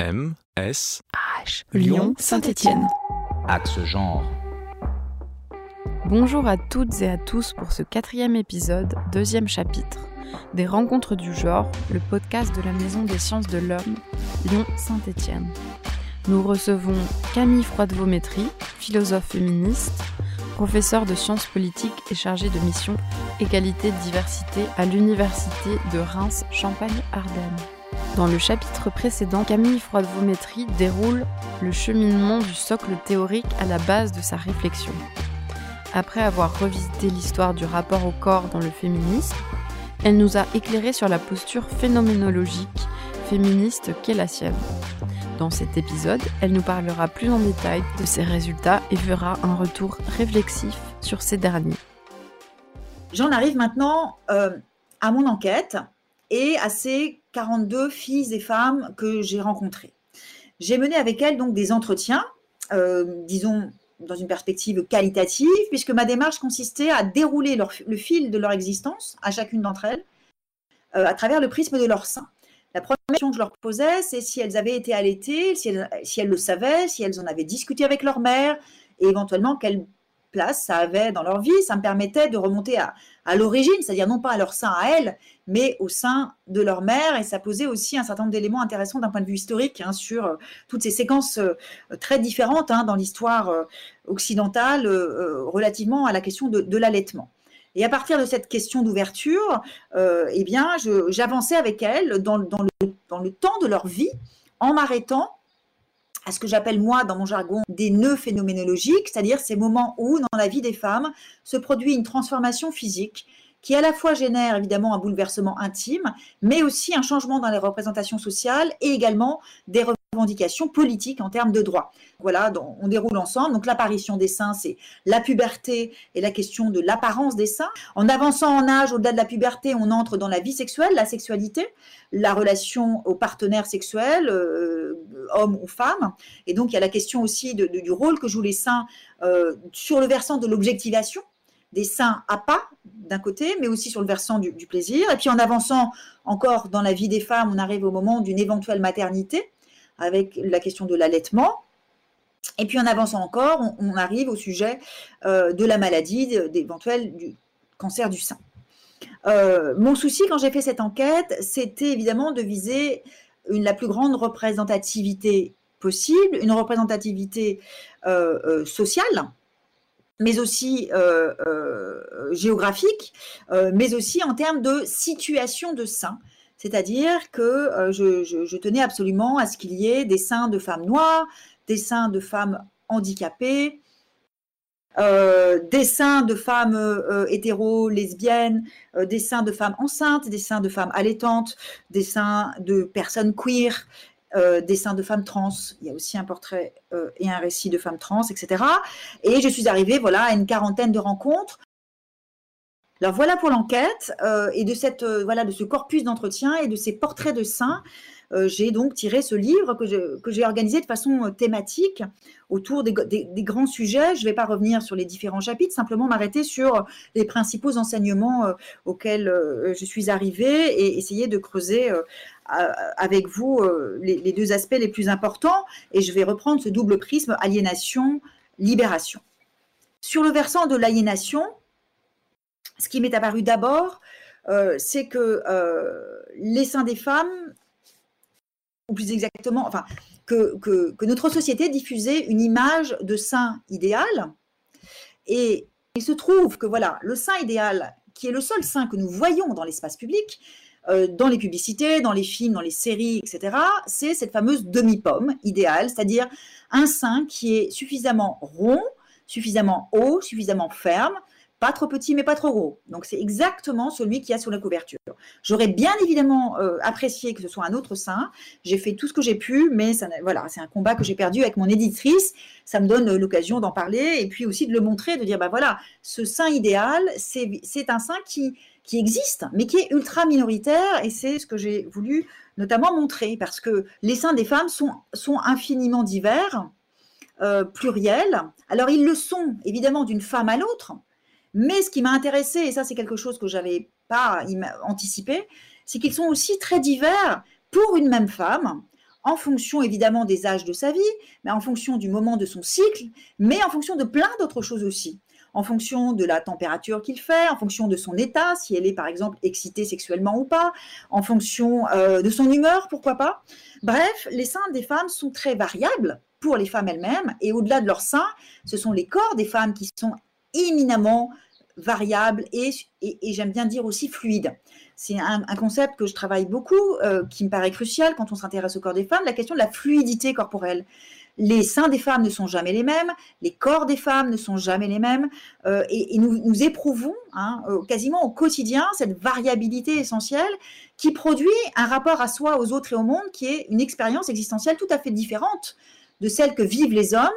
M, S, H, Lyon, Saint-Étienne. Axe genre. Bonjour à toutes et à tous pour ce quatrième épisode, deuxième chapitre, des Rencontres du genre, le podcast de la Maison des sciences de l'homme, Lyon-Saint-Étienne. Nous recevons Camille Froide-Vaumétry, philosophe féministe, professeure de sciences politiques et chargée de mission égalité-diversité à l'Université de Reims-Champagne-Ardenne. Dans le chapitre précédent, Camille Froide-Vaumétry déroule le cheminement du socle théorique à la base de sa réflexion. Après avoir revisité l'histoire du rapport au corps dans le féminisme, elle nous a éclairé sur la posture phénoménologique féministe qu'est la sienne. Dans cet épisode, elle nous parlera plus en détail de ses résultats et fera un retour réflexif sur ces derniers. J'en arrive maintenant euh, à mon enquête et à ces 42 filles et femmes que j'ai rencontrées. J'ai mené avec elles donc des entretiens, euh, disons dans une perspective qualitative, puisque ma démarche consistait à dérouler le fil de leur existence à chacune d'entre elles euh, à travers le prisme de leur sein. La première question que je leur posais, c'est si elles avaient été allaitées, si elles, si elles, le savaient, si elles en avaient discuté avec leur mère, et éventuellement quelle place ça avait dans leur vie. Ça me permettait de remonter à, l'origine, c'est-à-dire non pas à leur sein à elles, mais au sein de leur mère. Et ça posait aussi un certain nombre d'éléments intéressants d'un point de vue historique hein, sur euh, toutes ces séquences euh, très différentes hein, dans l'histoire euh, occidentale relativement à la question de, l'allaitement. Et à partir de cette question d'ouverture, eh bien, j'avançais avec elles dans, dans, le, dans le temps de leur vie en m'arrêtant à ce que j'appelle moi dans mon jargon des nœuds phénoménologiques, c'est-à-dire ces moments où dans la vie des femmes se produit une transformation physique qui à la fois génère évidemment un bouleversement intime, mais aussi un changement dans les représentations sociales et également des revendications politiques en termes de droits. Voilà, on déroule ensemble. Donc l'apparition des seins, c'est la puberté et la question de l'apparence des seins. En avançant en âge, au-delà de la puberté, on entre dans la vie sexuelle, la sexualité, la relation aux partenaires sexuels, euh, hommes ou femmes. Et donc il y a la question aussi du rôle que jouent les seins euh, sur le versant de l'objectivation des seins à pas d'un côté, mais aussi sur le versant du, plaisir. Et puis en avançant encore dans la vie des femmes, on arrive au moment d'une éventuelle maternité, avec la question de l'allaitement. Et puis en avançant encore, on, arrive au sujet euh, de la maladie, d'éventuel du cancer du sein. Euh, mon souci quand j'ai fait cette enquête, c'était évidemment de viser la plus grande représentativité possible, une représentativité euh, sociale, mais aussi euh, euh, géographique, euh, mais aussi en termes de situation de sein. C'est-à-dire que je, tenais absolument à ce qu'il y ait des seins de femmes noires, des seins de femmes handicapées, des seins de femmes hétéro, lesbiennes, seins de femmes enceintes, des seins de femmes allaitantes, des seins de personnes queer, euh, des seins de femmes trans. Il y a aussi un portrait euh, et un récit de femmes trans, etc. Et je suis arrivée voilà, à une quarantaine de rencontres. Alors voilà pour l'enquête euh, et de, cette, voilà, de ce corpus d'entretien et de ces portraits de seins. J'ai donc tiré ce livre que, j'ai organisé de façon thématique autour des, grands sujets. Je ne vais pas revenir sur les différents chapitres, simplement m'arrêter sur les principaux enseignements auxquels je suis arrivée et essayer de creuser avec vous euh, les, deux aspects les plus importants et je vais reprendre ce double prisme aliénation-libération. Sur le versant de l'aliénation, ce qui m'est apparu d'abord, euh, c'est que euh, les seins des femmes, ou plus exactement, enfin, que, que, que, notre société diffusait une image de sein idéal. Et il se trouve que voilà, le sein idéal, qui est le seul sein que nous voyons dans l'espace public, euh, dans les publicités, dans les films, dans les séries, etc., c'est cette fameuse demi-pomme idéale, c'est-à-dire un sein qui est suffisamment rond, suffisamment haut, suffisamment ferme, pas trop petit mais pas trop gros. Donc c'est exactement celui qui a sur la couverture. J'aurais bien évidemment euh, apprécié que ce soit un autre sein. J'ai fait tout ce que j'ai pu, mais voilà, c'est un combat que j'ai perdu avec mon éditrice. Ça me donne l'occasion d'en parler et puis aussi de le montrer, de dire bah voilà, ce sein idéal, c'est un sein qui qui existe, mais qui est ultra minoritaire, et c'est ce que j'ai voulu notamment montrer, parce que les seins des femmes sont, sont infiniment divers, euh, pluriels. Alors ils le sont évidemment d'une femme à l'autre, mais ce qui m'a intéressé, et ça c'est quelque chose que j'avais pas anticipé, c'est qu'ils sont aussi très divers pour une même femme, en fonction évidemment des âges de sa vie, mais en fonction du moment de son cycle, mais en fonction de plein d'autres choses aussi en fonction de la température qu'il fait, en fonction de son état, si elle est par exemple excitée sexuellement ou pas, en fonction euh, de son humeur, pourquoi pas. Bref, les seins des femmes sont très variables pour les femmes elles-mêmes, et au-delà de leurs seins, ce sont les corps des femmes qui sont éminemment variables et, et, j'aime bien dire aussi fluides. C'est un, concept que je travaille beaucoup, euh, qui me paraît crucial quand on s'intéresse au corps des femmes, la question de la fluidité corporelle les seins des femmes ne sont jamais les mêmes, les corps des femmes ne sont jamais les mêmes, euh, et, nous, éprouvons hein, quasiment au quotidien cette variabilité essentielle qui produit un rapport à soi, aux autres et au monde qui est une expérience existentielle tout à fait différente de celle que vivent les hommes,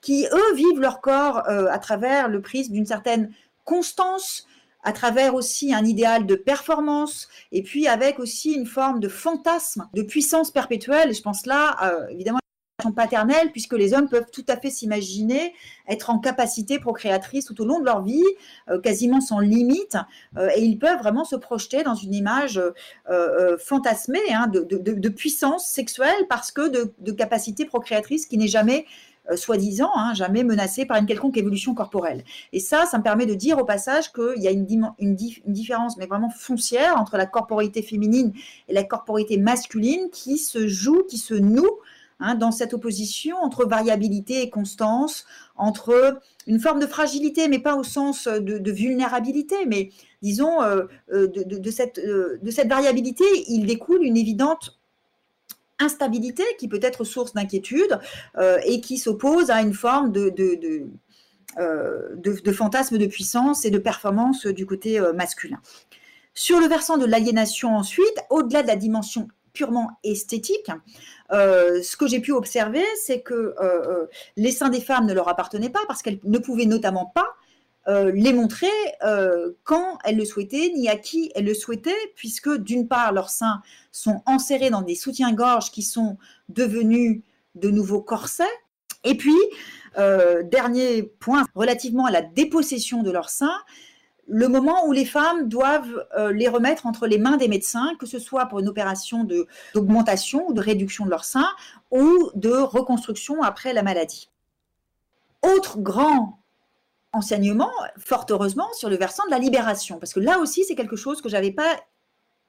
qui eux vivent leur corps euh, à travers le prisme d'une certaine constance, à travers aussi un idéal de performance, et puis avec aussi une forme de fantasme, de puissance perpétuelle. Et je pense là, évidemment, paternelle, puisque les hommes peuvent tout à fait s'imaginer être en capacité procréatrice tout au long de leur vie, euh, quasiment sans limite, euh, et ils peuvent vraiment se projeter dans une image euh, fantasmée hein, de, puissance sexuelle parce que de, capacité procréatrice qui n'est jamais soi-disant, hein, jamais menacée par une quelconque évolution corporelle. Et ça, ça me permet de dire au passage qu'il y a une, différence, mais vraiment foncière, entre la corporité féminine et la corporité masculine qui se joue, qui se noue Hein, dans cette opposition entre variabilité et constance, entre une forme de fragilité, mais pas au sens de, vulnérabilité, mais disons, euh, euh, de, cette, euh, de cette variabilité, il découle une évidente instabilité qui peut être source d'inquiétude et qui s'oppose à une forme de, de, fantasme de puissance et de performance du côté masculin. Sur le versant de l'aliénation ensuite, au-delà de la dimension purement esthétique, euh, ce que j'ai pu observer, c'est que euh, euh, les seins des femmes ne leur appartenaient pas parce qu'elles ne pouvaient notamment pas les montrer quand elles le souhaitaient, ni à qui elles le souhaitaient, puisque d'une part, leurs seins sont enserrés dans des soutiens-gorge qui sont devenus de nouveaux corsets, et puis, dernier point, relativement à la dépossession de leurs seins, le moment où les femmes doivent euh, les remettre entre les mains des médecins, que ce soit pour une opération d'augmentation ou de réduction de leur sein ou de reconstruction après la maladie. Autre grand enseignement, fort heureusement, sur le versant de la libération, parce que là aussi, c'est quelque chose que je n'avais pas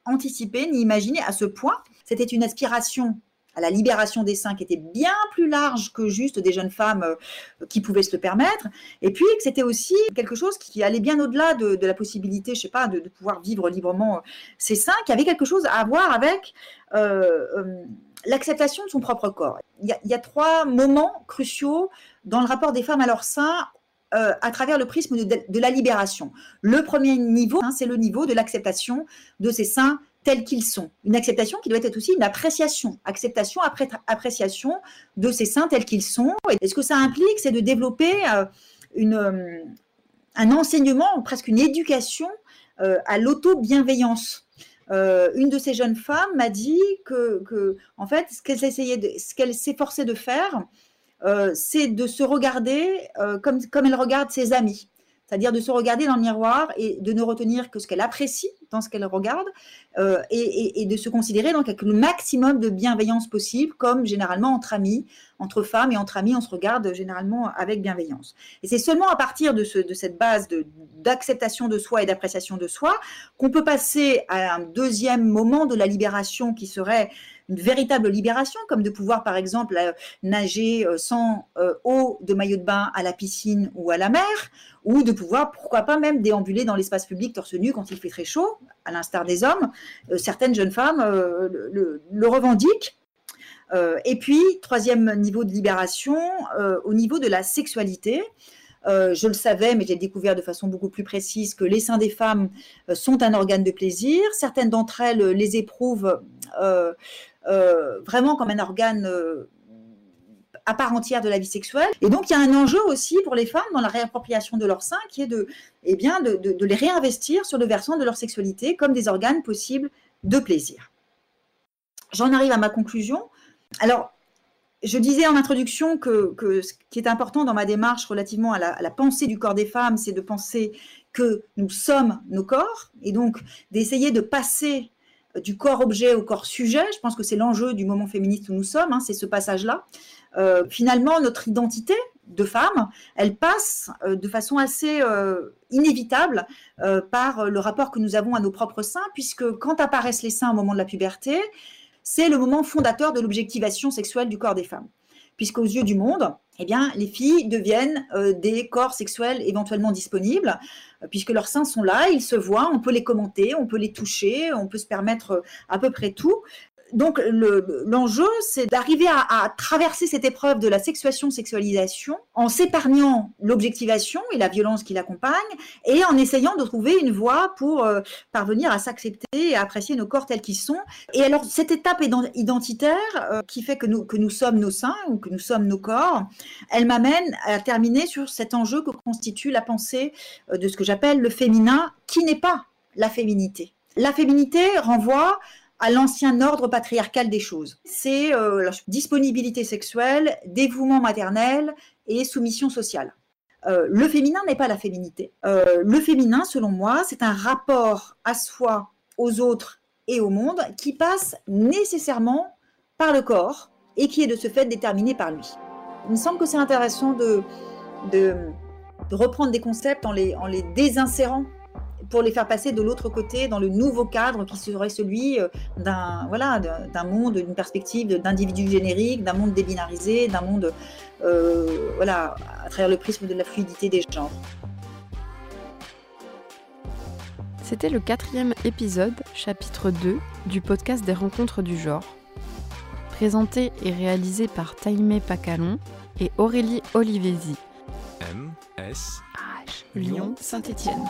anticipé ni imaginé à ce point. C'était une aspiration à la libération des seins qui était bien plus large que juste des jeunes femmes euh, qui pouvaient se le permettre. Et puis que c'était aussi quelque chose qui allait bien au-delà de, la possibilité, je sais pas, de, pouvoir vivre librement euh, ses seins, qui avait quelque chose à voir avec euh, l'acceptation de son propre corps. Il y, a, trois moments cruciaux dans le rapport des femmes à leurs seins à travers le prisme de, la libération. Le premier niveau, hein, c'est le niveau de l'acceptation de ses seins tels qu'ils sont. Une acceptation qui doit être aussi une appréciation. Acceptation après appréciation de ces seins tels qu'ils sont. Et ce que ça implique, c'est de développer euh, une, euh, un enseignement, presque une éducation euh, à l'auto-bienveillance. une de ces jeunes femmes m'a dit que, en fait, ce qu'elle ce qu'elle s'efforçait de faire, c'est de se regarder comme, comme elle regarde ses amis. C'est-à-dire de se regarder dans le miroir et de ne retenir que ce qu'elle apprécie dans ce qu'elle regarde euh, et, de se considérer donc avec le maximum de bienveillance possible, comme généralement entre amis, entre femmes et entre amis, on se regarde généralement avec bienveillance. Et c'est seulement à partir de, ce, de cette base d'acceptation de, soi et d'appréciation de soi qu'on peut passer à un deuxième moment de la libération qui serait une véritable libération, comme de pouvoir, par exemple, euh, nager euh, sans eau de maillot de bain à la piscine ou à la mer, ou de pouvoir, pourquoi pas même déambuler dans l'espace public torse nu quand il fait très chaud, à l'instar des hommes. certaines jeunes femmes le, revendiquent. et puis, troisième niveau de libération, au niveau de la sexualité. je le savais, mais j'ai découvert de façon beaucoup plus précise que les seins des femmes sont un organe de plaisir. Certaines d'entre elles les éprouvent euh, vraiment comme un organe euh, à part entière de la vie sexuelle. Et donc, il y a un enjeu aussi pour les femmes dans la réappropriation de leur sein qui est de, eh bien, de, les réinvestir sur le versant de leur sexualité comme des organes possibles de plaisir. J'en arrive à ma conclusion. Alors, je disais en introduction que, que, ce qui est important dans ma démarche relativement à la, à la pensée du corps des femmes, c'est de penser que nous sommes nos corps et donc d'essayer de passer du corps-objet au corps-sujet. Je pense que c'est l'enjeu du moment féministe où nous sommes, hein, c'est ce passage-là. Euh, finalement, notre identité de femme, elle passe euh, de façon assez euh, inévitable par le rapport que nous avons à nos propres seins, puisque quand apparaissent les seins au moment de la puberté, c'est le moment fondateur de l'objectivation sexuelle du corps des femmes. Puisqu'aux yeux du monde, eh bien, les filles deviennent des corps sexuels éventuellement disponibles, puisque leurs seins sont là, ils se voient, on peut les commenter, on peut les toucher, on peut se permettre à peu près tout donc l'enjeu, c'est d'arriver à, traverser cette épreuve de la sexuation-sexualisation en s'épargnant l'objectivation et la violence qui l'accompagne et en essayant de trouver une voie pour euh, parvenir à s'accepter et à apprécier nos corps tels qu'ils sont. Et alors cette étape identitaire euh, qui fait que nous, que nous sommes nos seins ou que nous sommes nos corps, elle m'amène à terminer sur cet enjeu que constitue la pensée euh, de ce que j'appelle le féminin qui n'est pas la féminité. La féminité renvoie à l'ancien ordre patriarcal des choses. C'est euh, la disponibilité sexuelle, dévouement maternel et soumission sociale. Euh, le féminin n'est pas la féminité. Euh, le féminin, selon moi, c'est un rapport à soi, aux autres et au monde qui passe nécessairement par le corps et qui est de ce fait déterminé par lui. Il me semble que c'est intéressant de, reprendre des concepts en les désinsérant pour les faire passer de l'autre côté dans le nouveau cadre qui serait celui euh, d'un voilà d'un monde, d'une perspective d'individu générique, d'un monde débinarisé, d'un monde euh, voilà à travers le prisme de la fluidité des genres. C'était le quatrième épisode, chapitre 2, du podcast des rencontres du genre. Présenté et réalisé par Taïmé Pacalon et Aurélie Olivesi. M, S, H, Lyon, Saint-Étienne.